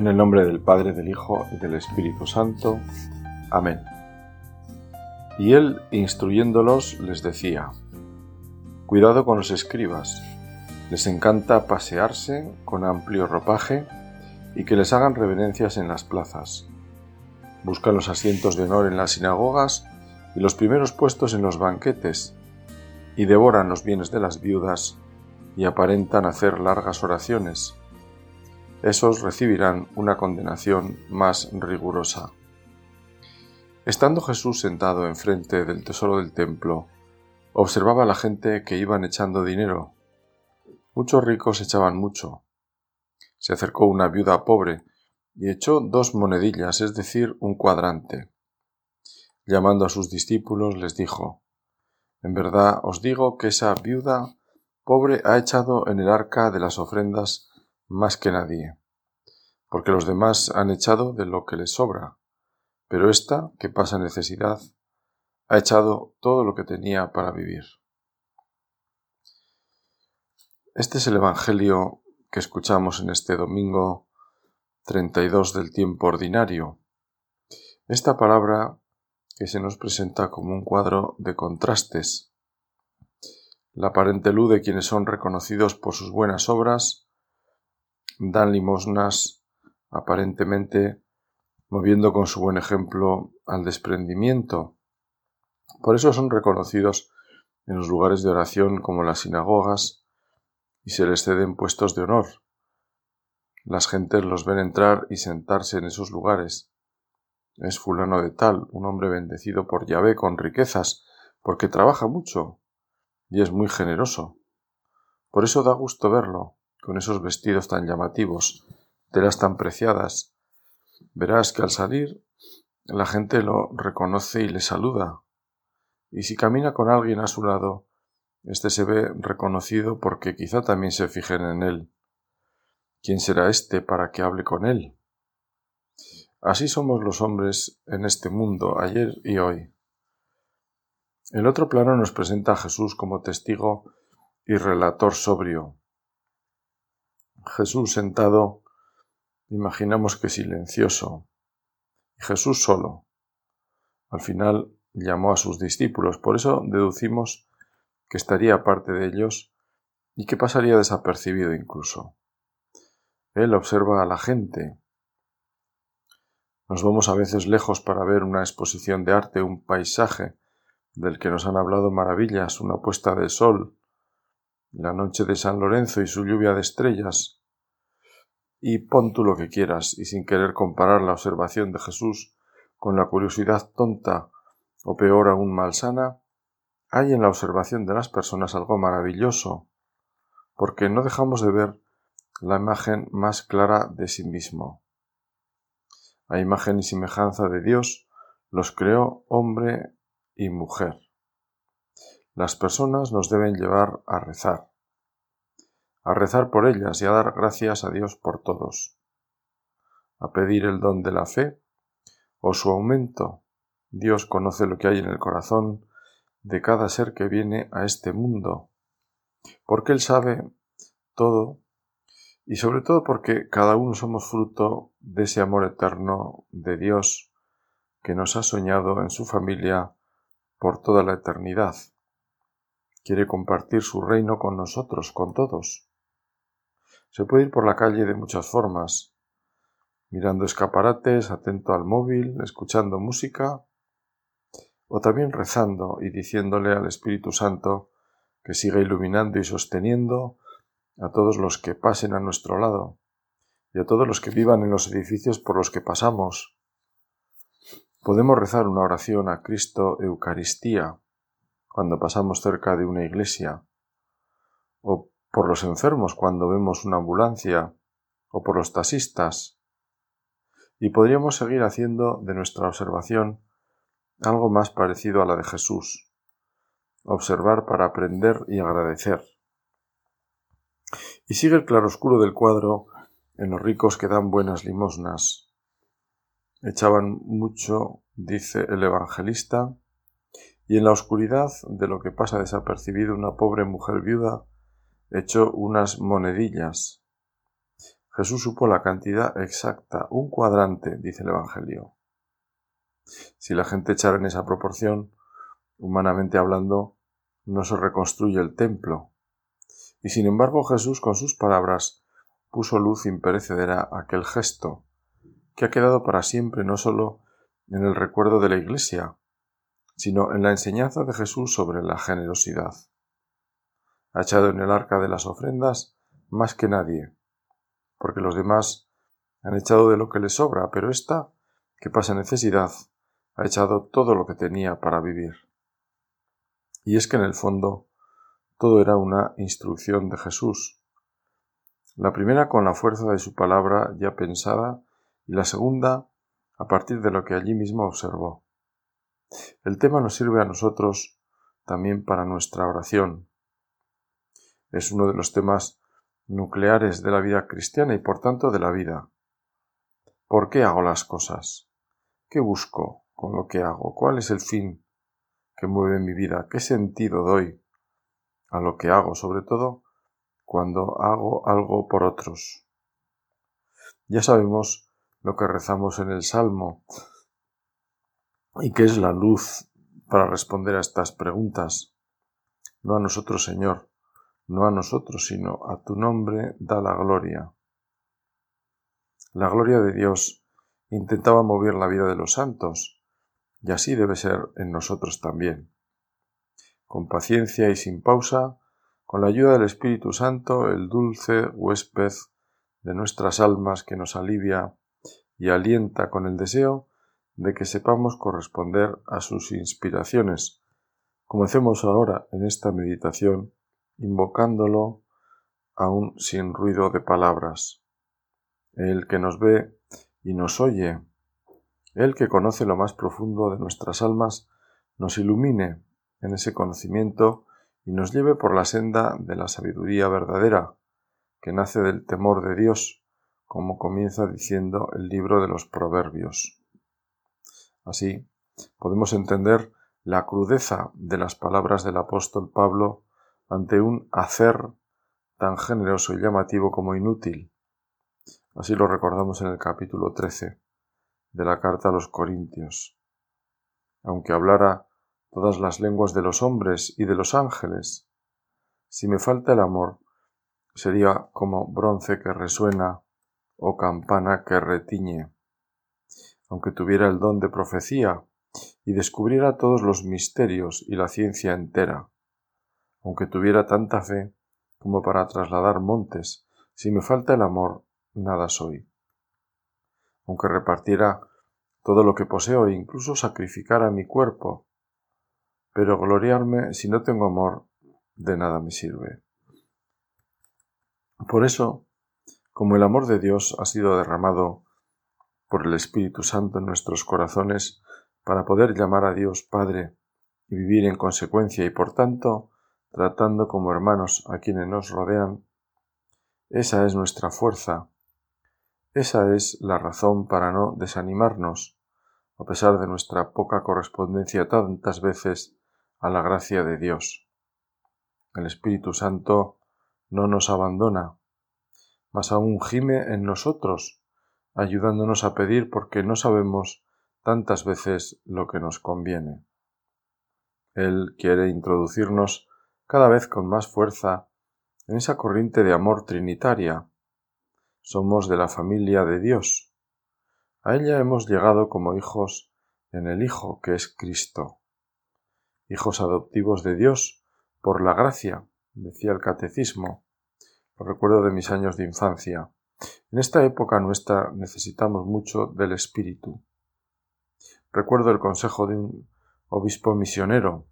En el nombre del Padre, del Hijo y del Espíritu Santo. Amén. Y él, instruyéndolos, les decía, Cuidado con los escribas, les encanta pasearse con amplio ropaje y que les hagan reverencias en las plazas. Buscan los asientos de honor en las sinagogas y los primeros puestos en los banquetes, y devoran los bienes de las viudas y aparentan hacer largas oraciones esos recibirán una condenación más rigurosa. Estando Jesús sentado enfrente del tesoro del templo, observaba a la gente que iban echando dinero. Muchos ricos echaban mucho. Se acercó una viuda pobre y echó dos monedillas, es decir, un cuadrante. Llamando a sus discípulos les dijo, En verdad os digo que esa viuda pobre ha echado en el arca de las ofrendas más que nadie, porque los demás han echado de lo que les sobra, pero ésta, que pasa necesidad, ha echado todo lo que tenía para vivir. Este es el Evangelio que escuchamos en este domingo 32 del tiempo ordinario. Esta palabra que se nos presenta como un cuadro de contrastes. La aparente luz de quienes son reconocidos por sus buenas obras dan limosnas aparentemente moviendo con su buen ejemplo al desprendimiento. Por eso son reconocidos en los lugares de oración como las sinagogas y se les ceden puestos de honor. Las gentes los ven entrar y sentarse en esos lugares. Es fulano de tal, un hombre bendecido por Yahvé con riquezas, porque trabaja mucho y es muy generoso. Por eso da gusto verlo, con esos vestidos tan llamativos, telas tan preciadas. Verás que al salir la gente lo reconoce y le saluda. Y si camina con alguien a su lado, éste se ve reconocido porque quizá también se fijen en él. ¿Quién será éste para que hable con él? Así somos los hombres en este mundo, ayer y hoy. El otro plano nos presenta a Jesús como testigo y relator sobrio, Jesús sentado, imaginamos que silencioso, y Jesús solo. Al final llamó a sus discípulos, por eso deducimos que estaría aparte de ellos y que pasaría desapercibido incluso. Él observa a la gente. Nos vamos a veces lejos para ver una exposición de arte, un paisaje del que nos han hablado maravillas, una puesta de sol, la noche de San Lorenzo y su lluvia de estrellas, y pon tú lo que quieras, y sin querer comparar la observación de Jesús con la curiosidad tonta o peor aún malsana, hay en la observación de las personas algo maravilloso, porque no dejamos de ver la imagen más clara de sí mismo. A imagen y semejanza de Dios los creó hombre y mujer. Las personas nos deben llevar a rezar, a rezar por ellas y a dar gracias a Dios por todos, a pedir el don de la fe o su aumento. Dios conoce lo que hay en el corazón de cada ser que viene a este mundo, porque Él sabe todo y sobre todo porque cada uno somos fruto de ese amor eterno de Dios que nos ha soñado en su familia por toda la eternidad quiere compartir su reino con nosotros, con todos. Se puede ir por la calle de muchas formas, mirando escaparates, atento al móvil, escuchando música, o también rezando y diciéndole al Espíritu Santo que siga iluminando y sosteniendo a todos los que pasen a nuestro lado y a todos los que vivan en los edificios por los que pasamos. Podemos rezar una oración a Cristo Eucaristía, cuando pasamos cerca de una iglesia, o por los enfermos cuando vemos una ambulancia, o por los taxistas. Y podríamos seguir haciendo de nuestra observación algo más parecido a la de Jesús, observar para aprender y agradecer. Y sigue el claroscuro del cuadro en los ricos que dan buenas limosnas. Echaban mucho, dice el evangelista, y en la oscuridad de lo que pasa desapercibido una pobre mujer viuda echó unas monedillas. Jesús supo la cantidad exacta, un cuadrante, dice el Evangelio. Si la gente echara en esa proporción, humanamente hablando, no se reconstruye el templo. Y sin embargo Jesús con sus palabras puso luz imperecedera a aquel gesto, que ha quedado para siempre no sólo en el recuerdo de la Iglesia, sino en la enseñanza de Jesús sobre la generosidad. Ha echado en el arca de las ofrendas más que nadie, porque los demás han echado de lo que les sobra, pero ésta, que pasa necesidad, ha echado todo lo que tenía para vivir. Y es que en el fondo todo era una instrucción de Jesús. La primera con la fuerza de su palabra ya pensada y la segunda a partir de lo que allí mismo observó. El tema nos sirve a nosotros también para nuestra oración. Es uno de los temas nucleares de la vida cristiana y por tanto de la vida. ¿Por qué hago las cosas? ¿Qué busco con lo que hago? ¿Cuál es el fin que mueve mi vida? ¿Qué sentido doy a lo que hago? Sobre todo cuando hago algo por otros. Ya sabemos lo que rezamos en el Salmo y que es la luz para responder a estas preguntas. No a nosotros, Señor, no a nosotros, sino a tu nombre da la gloria. La gloria de Dios intentaba mover la vida de los santos, y así debe ser en nosotros también. Con paciencia y sin pausa, con la ayuda del Espíritu Santo, el dulce huésped de nuestras almas que nos alivia y alienta con el deseo de que sepamos corresponder a sus inspiraciones, como hacemos ahora en esta meditación invocándolo aún sin ruido de palabras. El que nos ve y nos oye, el que conoce lo más profundo de nuestras almas, nos ilumine en ese conocimiento y nos lleve por la senda de la sabiduría verdadera, que nace del temor de Dios, como comienza diciendo el libro de los Proverbios. Así, podemos entender la crudeza de las palabras del apóstol Pablo ante un hacer tan generoso y llamativo como inútil. Así lo recordamos en el capítulo 13 de la carta a los Corintios. Aunque hablara todas las lenguas de los hombres y de los ángeles, si me falta el amor, sería como bronce que resuena o campana que retiñe. Aunque tuviera el don de profecía y descubriera todos los misterios y la ciencia entera, aunque tuviera tanta fe como para trasladar montes, si me falta el amor, nada soy. Aunque repartiera todo lo que poseo e incluso sacrificara mi cuerpo, pero gloriarme si no tengo amor, de nada me sirve. Por eso, como el amor de Dios ha sido derramado por el Espíritu Santo en nuestros corazones para poder llamar a Dios Padre y vivir en consecuencia y por tanto tratando como hermanos a quienes nos rodean, esa es nuestra fuerza, esa es la razón para no desanimarnos, a pesar de nuestra poca correspondencia tantas veces a la gracia de Dios. El Espíritu Santo no nos abandona, mas aún gime en nosotros, ayudándonos a pedir porque no sabemos tantas veces lo que nos conviene. Él quiere introducirnos cada vez con más fuerza en esa corriente de amor trinitaria. Somos de la familia de Dios. A ella hemos llegado como hijos en el Hijo que es Cristo. Hijos adoptivos de Dios por la gracia, decía el catecismo. Lo recuerdo de mis años de infancia. En esta época nuestra necesitamos mucho del Espíritu. Recuerdo el consejo de un obispo misionero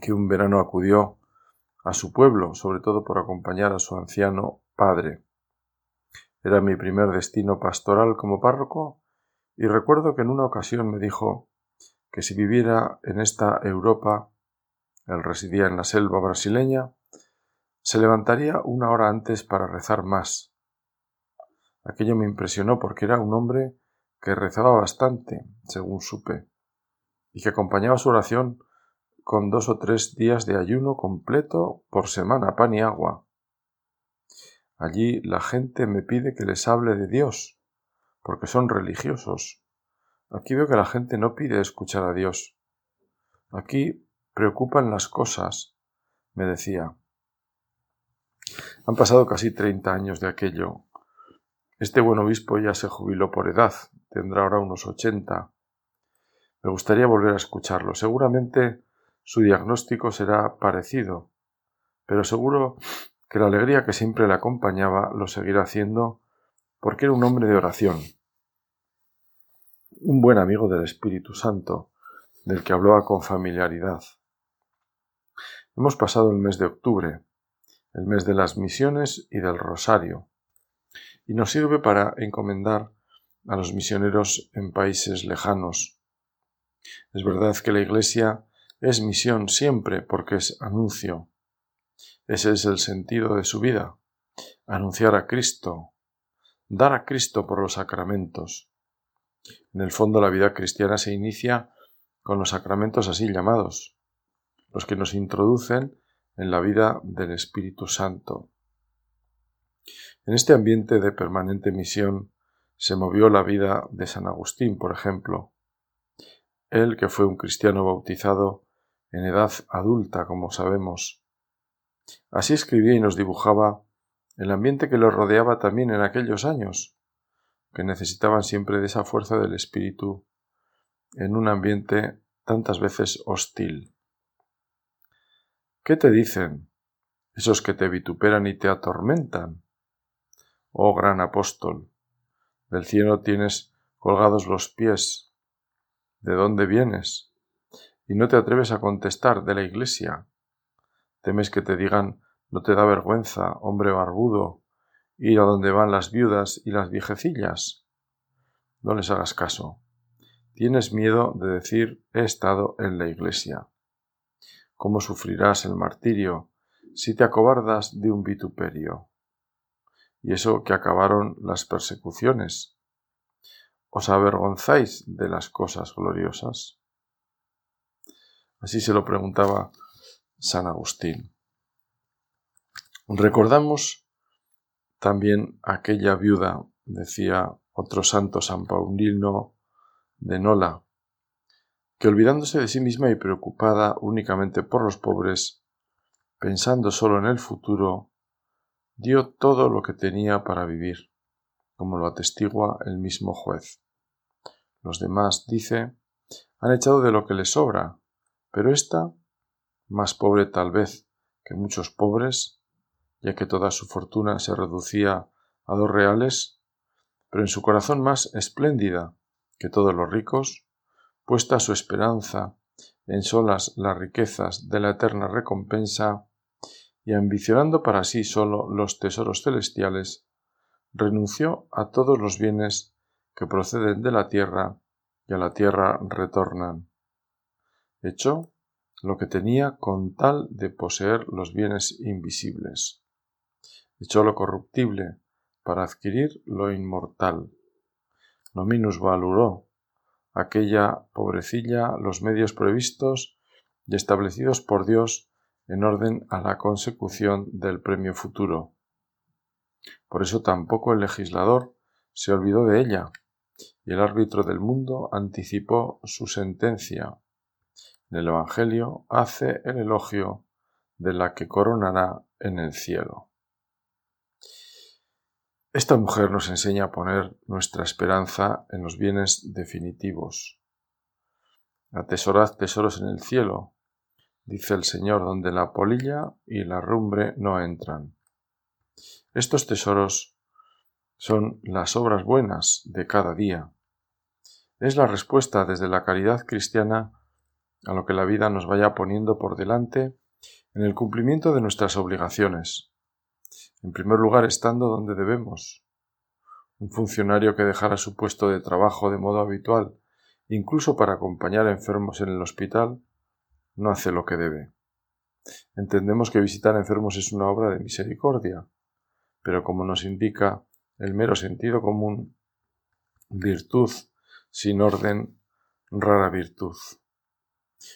que un verano acudió a su pueblo, sobre todo por acompañar a su anciano padre. Era mi primer destino pastoral como párroco y recuerdo que en una ocasión me dijo que si viviera en esta Europa, él residía en la selva brasileña, se levantaría una hora antes para rezar más. Aquello me impresionó porque era un hombre que rezaba bastante, según supe, y que acompañaba su oración con dos o tres días de ayuno completo por semana, pan y agua. Allí la gente me pide que les hable de Dios, porque son religiosos. Aquí veo que la gente no pide escuchar a Dios. Aquí preocupan las cosas, me decía. Han pasado casi treinta años de aquello. Este buen obispo ya se jubiló por edad, tendrá ahora unos ochenta. Me gustaría volver a escucharlo. Seguramente su diagnóstico será parecido, pero seguro que la alegría que siempre le acompañaba lo seguirá haciendo porque era un hombre de oración, un buen amigo del Espíritu Santo, del que hablaba con familiaridad. Hemos pasado el mes de octubre, el mes de las misiones y del rosario, y nos sirve para encomendar a los misioneros en países lejanos. Es verdad que la Iglesia es misión siempre porque es anuncio. Ese es el sentido de su vida, anunciar a Cristo, dar a Cristo por los sacramentos. En el fondo la vida cristiana se inicia con los sacramentos así llamados, los que nos introducen en la vida del Espíritu Santo. En este ambiente de permanente misión se movió la vida de San Agustín, por ejemplo. Él, que fue un cristiano bautizado en edad adulta, como sabemos. Así escribía y nos dibujaba el ambiente que lo rodeaba también en aquellos años, que necesitaban siempre de esa fuerza del espíritu en un ambiente tantas veces hostil. ¿Qué te dicen esos que te vituperan y te atormentan? Oh gran apóstol, del cielo tienes colgados los pies. ¿De dónde vienes? Y no te atreves a contestar de la iglesia. Temes que te digan no te da vergüenza, hombre barbudo, ir a donde van las viudas y las viejecillas. No les hagas caso. Tienes miedo de decir he estado en la iglesia. ¿Cómo sufrirás el martirio si te acobardas de un vituperio? Y eso que acabaron las persecuciones. ¿Os avergonzáis de las cosas gloriosas? Así se lo preguntaba San Agustín. Recordamos también aquella viuda, decía otro santo San Paulino de Nola, que olvidándose de sí misma y preocupada únicamente por los pobres, pensando solo en el futuro, dio todo lo que tenía para vivir, como lo atestigua el mismo juez. Los demás, dice, han echado de lo que les sobra, pero ésta, más pobre tal vez que muchos pobres, ya que toda su fortuna se reducía a dos reales, pero en su corazón más espléndida que todos los ricos, puesta su esperanza en solas las riquezas de la eterna recompensa, y ambicionando para sí solo los tesoros celestiales, renunció a todos los bienes que proceden de la tierra y a la tierra retornan. Echó lo que tenía con tal de poseer los bienes invisibles echó lo corruptible para adquirir lo inmortal. No minusvaloró aquella pobrecilla los medios previstos y establecidos por Dios en orden a la consecución del premio futuro. Por eso tampoco el legislador se olvidó de ella, y el árbitro del mundo anticipó su sentencia. En el Evangelio hace el elogio de la que coronará en el cielo. Esta mujer nos enseña a poner nuestra esperanza en los bienes definitivos. Atesorad tesoros en el cielo, dice el Señor, donde la polilla y la rumbre no entran. Estos tesoros son las obras buenas de cada día. Es la respuesta desde la caridad cristiana a lo que la vida nos vaya poniendo por delante en el cumplimiento de nuestras obligaciones, en primer lugar, estando donde debemos. Un funcionario que dejara su puesto de trabajo de modo habitual, incluso para acompañar a enfermos en el hospital, no hace lo que debe. Entendemos que visitar enfermos es una obra de misericordia, pero como nos indica el mero sentido común, virtud sin orden, rara virtud.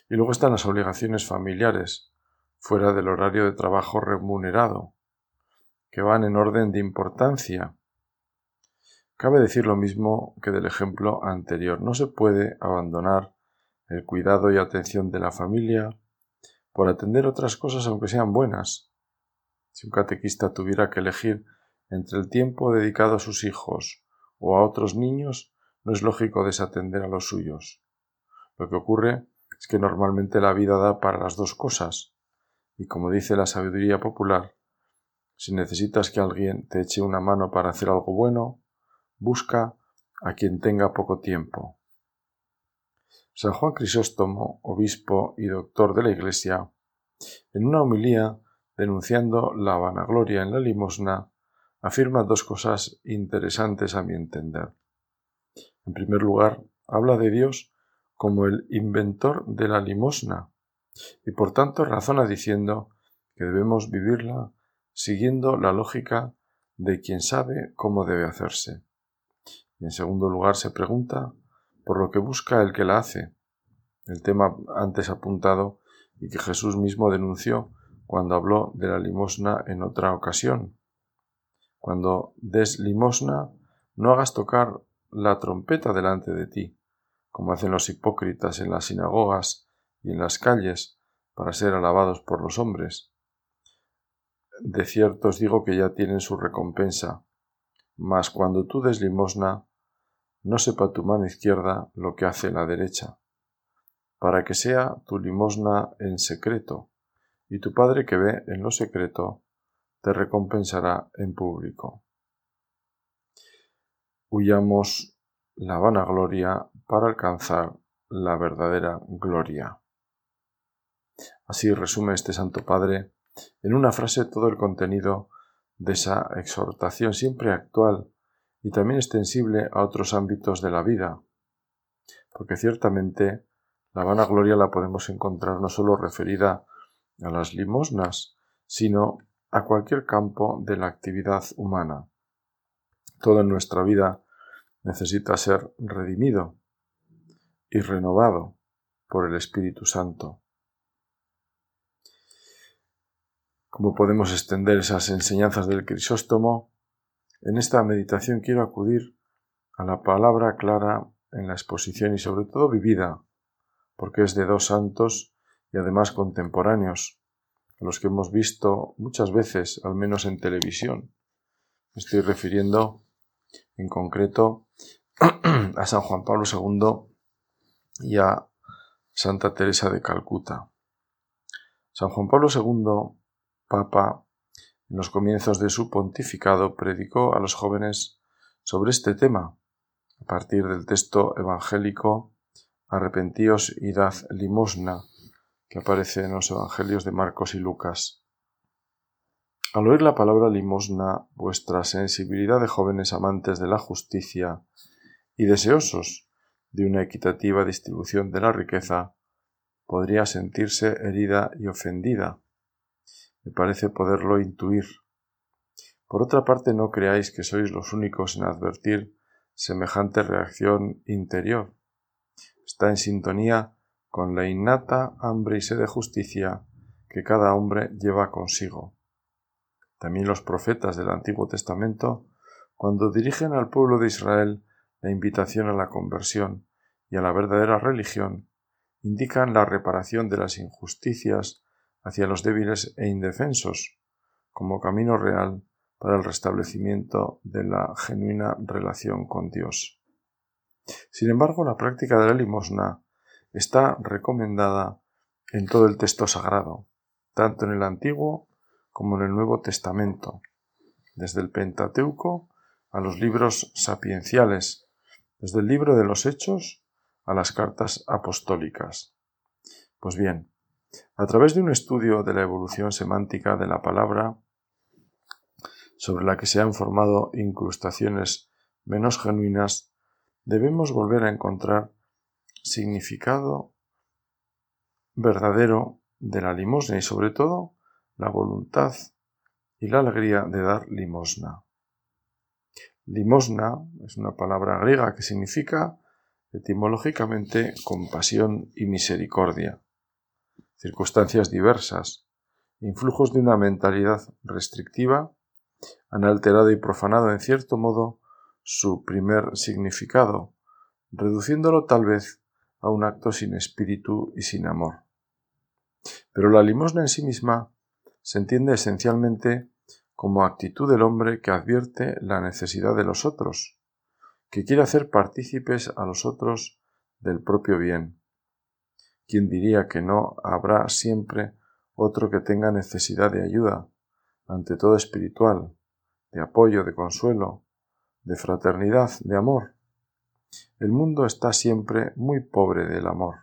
Y luego están las obligaciones familiares, fuera del horario de trabajo remunerado, que van en orden de importancia. Cabe decir lo mismo que del ejemplo anterior. No se puede abandonar el cuidado y atención de la familia por atender otras cosas aunque sean buenas. Si un catequista tuviera que elegir entre el tiempo dedicado a sus hijos o a otros niños, no es lógico desatender a los suyos. Lo que ocurre es que normalmente la vida da para las dos cosas, y como dice la sabiduría popular, si necesitas que alguien te eche una mano para hacer algo bueno, busca a quien tenga poco tiempo. San Juan Crisóstomo, obispo y doctor de la Iglesia, en una homilía denunciando la vanagloria en la limosna, afirma dos cosas interesantes a mi entender. En primer lugar, habla de Dios como el inventor de la limosna, y por tanto razona diciendo que debemos vivirla siguiendo la lógica de quien sabe cómo debe hacerse. Y en segundo lugar se pregunta por lo que busca el que la hace, el tema antes apuntado y que Jesús mismo denunció cuando habló de la limosna en otra ocasión. Cuando des limosna, no hagas tocar la trompeta delante de ti, como hacen los hipócritas en las sinagogas y en las calles, para ser alabados por los hombres. De cierto os digo que ya tienen su recompensa, mas cuando tú des limosna, no sepa tu mano izquierda lo que hace la derecha, para que sea tu limosna en secreto, y tu Padre que ve en lo secreto, te recompensará en público. Huyamos la vanagloria para alcanzar la verdadera gloria. Así resume este Santo Padre en una frase todo el contenido de esa exhortación siempre actual y también extensible a otros ámbitos de la vida, porque ciertamente la vanagloria la podemos encontrar no sólo referida a las limosnas, sino a cualquier campo de la actividad humana. Toda nuestra vida necesita ser redimido y renovado por el Espíritu Santo. ¿Cómo podemos extender esas enseñanzas del Crisóstomo? En esta meditación quiero acudir a la palabra clara en la exposición y sobre todo vivida, porque es de dos santos y además contemporáneos, a los que hemos visto muchas veces, al menos en televisión. Me estoy refiriendo en concreto a San Juan Pablo II y a Santa Teresa de Calcuta. San Juan Pablo II Papa, en los comienzos de su pontificado, predicó a los jóvenes sobre este tema, a partir del texto evangélico Arrepentíos y dad limosna, que aparece en los evangelios de Marcos y Lucas. Al oír la palabra limosna, vuestra sensibilidad de jóvenes amantes de la justicia y deseosos de una equitativa distribución de la riqueza, podría sentirse herida y ofendida me parece poderlo intuir. Por otra parte, no creáis que sois los únicos en advertir semejante reacción interior. Está en sintonía con la innata hambre y sed de justicia que cada hombre lleva consigo. También los profetas del Antiguo Testamento, cuando dirigen al pueblo de Israel la invitación a la conversión y a la verdadera religión, indican la reparación de las injusticias hacia los débiles e indefensos, como camino real para el restablecimiento de la genuina relación con Dios. Sin embargo, la práctica de la limosna está recomendada en todo el texto sagrado, tanto en el Antiguo como en el Nuevo Testamento, desde el Pentateuco a los libros sapienciales, desde el libro de los Hechos a las cartas apostólicas. Pues bien, a través de un estudio de la evolución semántica de la palabra, sobre la que se han formado incrustaciones menos genuinas, debemos volver a encontrar significado verdadero de la limosna y sobre todo la voluntad y la alegría de dar limosna. Limosna es una palabra griega que significa etimológicamente compasión y misericordia circunstancias diversas, influjos de una mentalidad restrictiva han alterado y profanado en cierto modo su primer significado, reduciéndolo tal vez a un acto sin espíritu y sin amor. Pero la limosna en sí misma se entiende esencialmente como actitud del hombre que advierte la necesidad de los otros, que quiere hacer partícipes a los otros del propio bien. ¿Quién diría que no habrá siempre otro que tenga necesidad de ayuda, ante todo espiritual, de apoyo, de consuelo, de fraternidad, de amor? El mundo está siempre muy pobre del amor.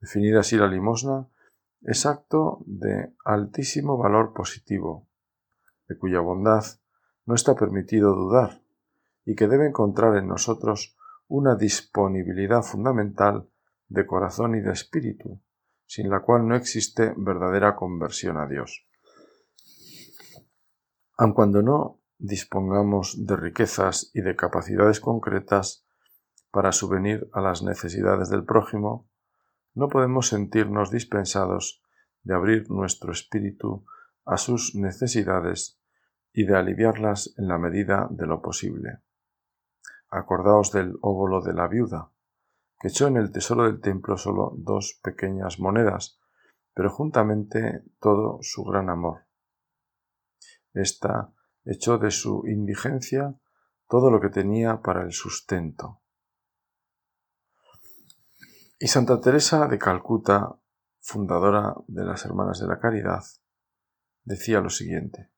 Definida así la limosna, es acto de altísimo valor positivo, de cuya bondad no está permitido dudar, y que debe encontrar en nosotros una disponibilidad fundamental de corazón y de espíritu, sin la cual no existe verdadera conversión a Dios. Aun cuando no dispongamos de riquezas y de capacidades concretas para subvenir a las necesidades del prójimo, no podemos sentirnos dispensados de abrir nuestro espíritu a sus necesidades y de aliviarlas en la medida de lo posible. Acordaos del óvulo de la viuda, que echó en el tesoro del templo solo dos pequeñas monedas, pero juntamente todo su gran amor. Esta echó de su indigencia todo lo que tenía para el sustento. Y Santa Teresa de Calcuta, fundadora de las Hermanas de la Caridad, decía lo siguiente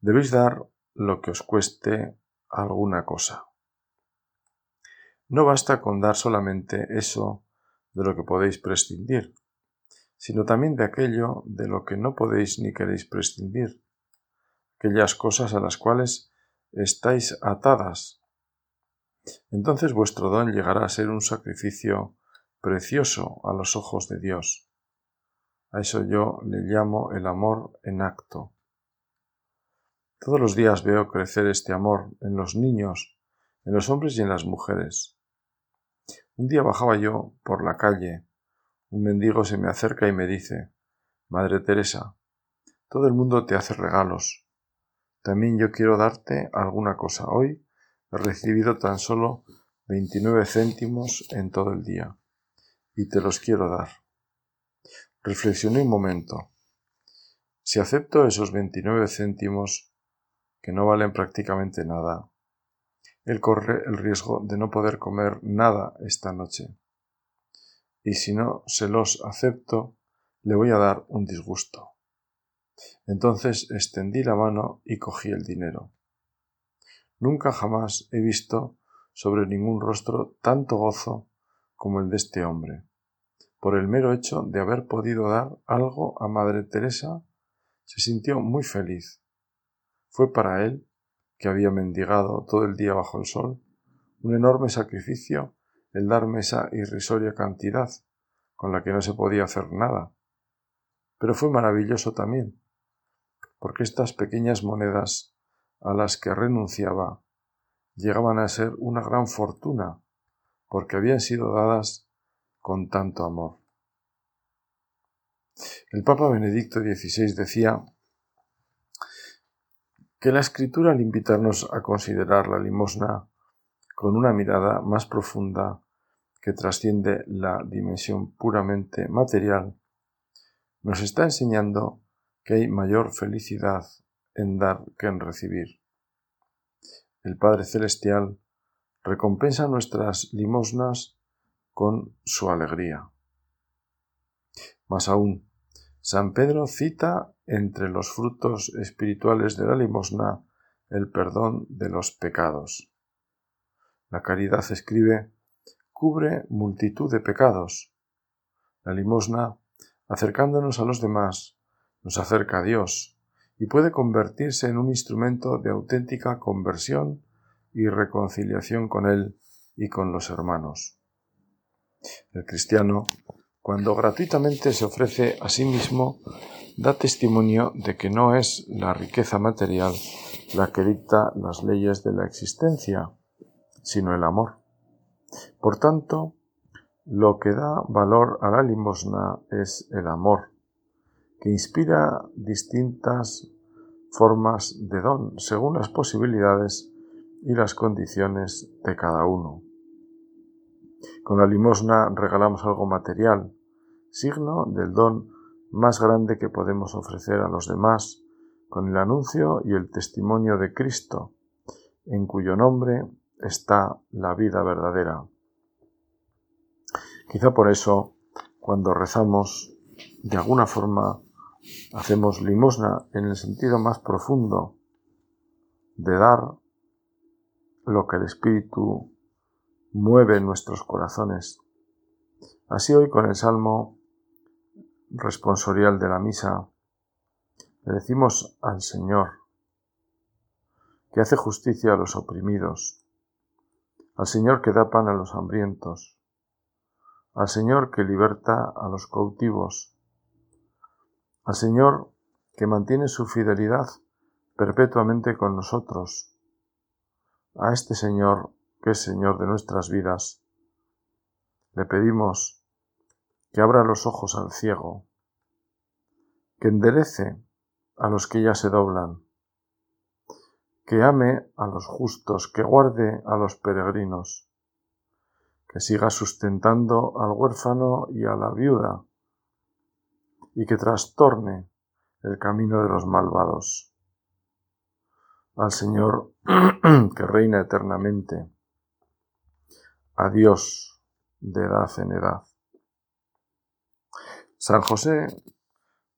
Debéis dar lo que os cueste alguna cosa. No basta con dar solamente eso de lo que podéis prescindir, sino también de aquello de lo que no podéis ni queréis prescindir, aquellas cosas a las cuales estáis atadas. Entonces vuestro don llegará a ser un sacrificio precioso a los ojos de Dios. A eso yo le llamo el amor en acto. Todos los días veo crecer este amor en los niños, en los hombres y en las mujeres. Un día bajaba yo por la calle. Un mendigo se me acerca y me dice Madre Teresa, todo el mundo te hace regalos. También yo quiero darte alguna cosa. Hoy he recibido tan solo veintinueve céntimos en todo el día y te los quiero dar. Reflexioné un momento. Si acepto esos veintinueve céntimos, que no valen prácticamente nada. Él corre el riesgo de no poder comer nada esta noche. Y si no se los acepto, le voy a dar un disgusto. Entonces extendí la mano y cogí el dinero. Nunca jamás he visto sobre ningún rostro tanto gozo como el de este hombre. Por el mero hecho de haber podido dar algo a Madre Teresa, se sintió muy feliz fue para él, que había mendigado todo el día bajo el sol, un enorme sacrificio el darme esa irrisoria cantidad, con la que no se podía hacer nada. Pero fue maravilloso también, porque estas pequeñas monedas a las que renunciaba llegaban a ser una gran fortuna, porque habían sido dadas con tanto amor. El Papa Benedicto XVI decía que la escritura al invitarnos a considerar la limosna con una mirada más profunda que trasciende la dimensión puramente material, nos está enseñando que hay mayor felicidad en dar que en recibir. El Padre Celestial recompensa nuestras limosnas con su alegría. Más aún, San Pedro cita entre los frutos espirituales de la limosna el perdón de los pecados. La caridad escribe cubre multitud de pecados. La limosna, acercándonos a los demás, nos acerca a Dios y puede convertirse en un instrumento de auténtica conversión y reconciliación con Él y con los hermanos. El cristiano cuando gratuitamente se ofrece a sí mismo, da testimonio de que no es la riqueza material la que dicta las leyes de la existencia, sino el amor. Por tanto, lo que da valor a la limosna es el amor, que inspira distintas formas de don según las posibilidades y las condiciones de cada uno. Con la limosna regalamos algo material, signo del don más grande que podemos ofrecer a los demás con el anuncio y el testimonio de Cristo, en cuyo nombre está la vida verdadera. Quizá por eso, cuando rezamos, de alguna forma hacemos limosna en el sentido más profundo de dar lo que el Espíritu mueve nuestros corazones. Así hoy con el Salmo responsorial de la misa, le decimos al Señor que hace justicia a los oprimidos, al Señor que da pan a los hambrientos, al Señor que liberta a los cautivos, al Señor que mantiene su fidelidad perpetuamente con nosotros, a este Señor que es Señor de nuestras vidas, le pedimos que abra los ojos al ciego, que enderece a los que ya se doblan, que ame a los justos, que guarde a los peregrinos, que siga sustentando al huérfano y a la viuda, y que trastorne el camino de los malvados. Al Señor que reina eternamente, a Dios de edad en edad. San José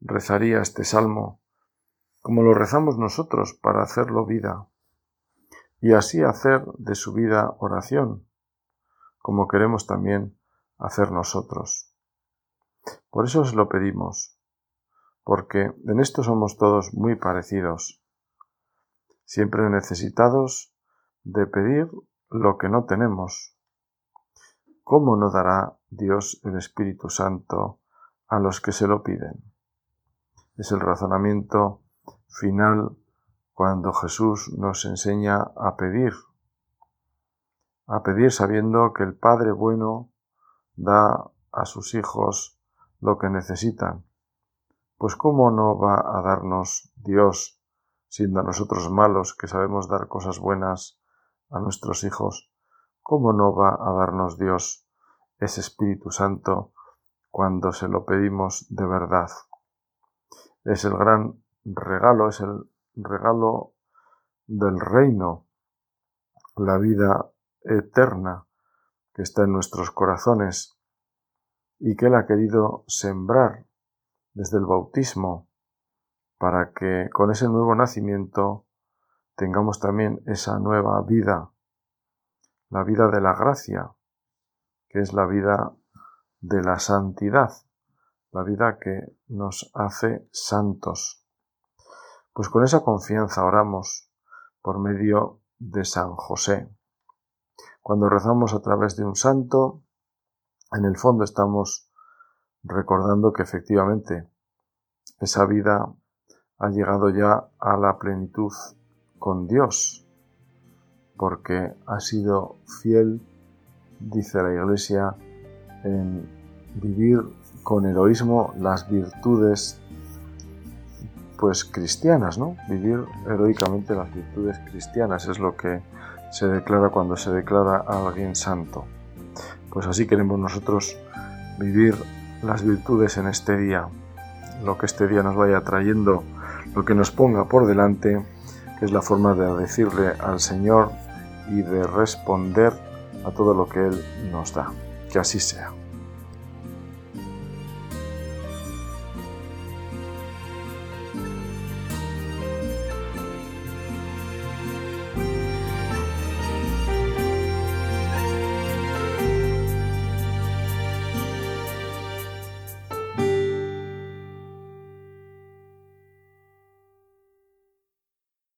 rezaría este salmo como lo rezamos nosotros para hacerlo vida, y así hacer de su vida oración, como queremos también hacer nosotros. Por eso os lo pedimos, porque en esto somos todos muy parecidos, siempre necesitados de pedir lo que no tenemos. ¿Cómo no dará Dios el Espíritu Santo a los que se lo piden? Es el razonamiento final cuando Jesús nos enseña a pedir, a pedir sabiendo que el Padre bueno da a sus hijos lo que necesitan. Pues ¿cómo no va a darnos Dios, siendo nosotros malos que sabemos dar cosas buenas a nuestros hijos? ¿Cómo no va a darnos Dios ese Espíritu Santo cuando se lo pedimos de verdad? Es el gran regalo, es el regalo del reino, la vida eterna que está en nuestros corazones y que Él ha querido sembrar desde el bautismo para que con ese nuevo nacimiento tengamos también esa nueva vida, la vida de la gracia, que es la vida de la santidad, la vida que nos hace santos. Pues con esa confianza oramos por medio de San José. Cuando rezamos a través de un santo, en el fondo estamos recordando que efectivamente esa vida ha llegado ya a la plenitud con Dios, porque ha sido fiel, dice la Iglesia, en vivir con heroísmo las virtudes pues cristianas, ¿no? Vivir heroicamente las virtudes cristianas es lo que se declara cuando se declara a alguien santo. Pues así queremos nosotros vivir las virtudes en este día, lo que este día nos vaya trayendo, lo que nos ponga por delante, que es la forma de decirle al Señor y de responder a todo lo que Él nos da. Que así sea.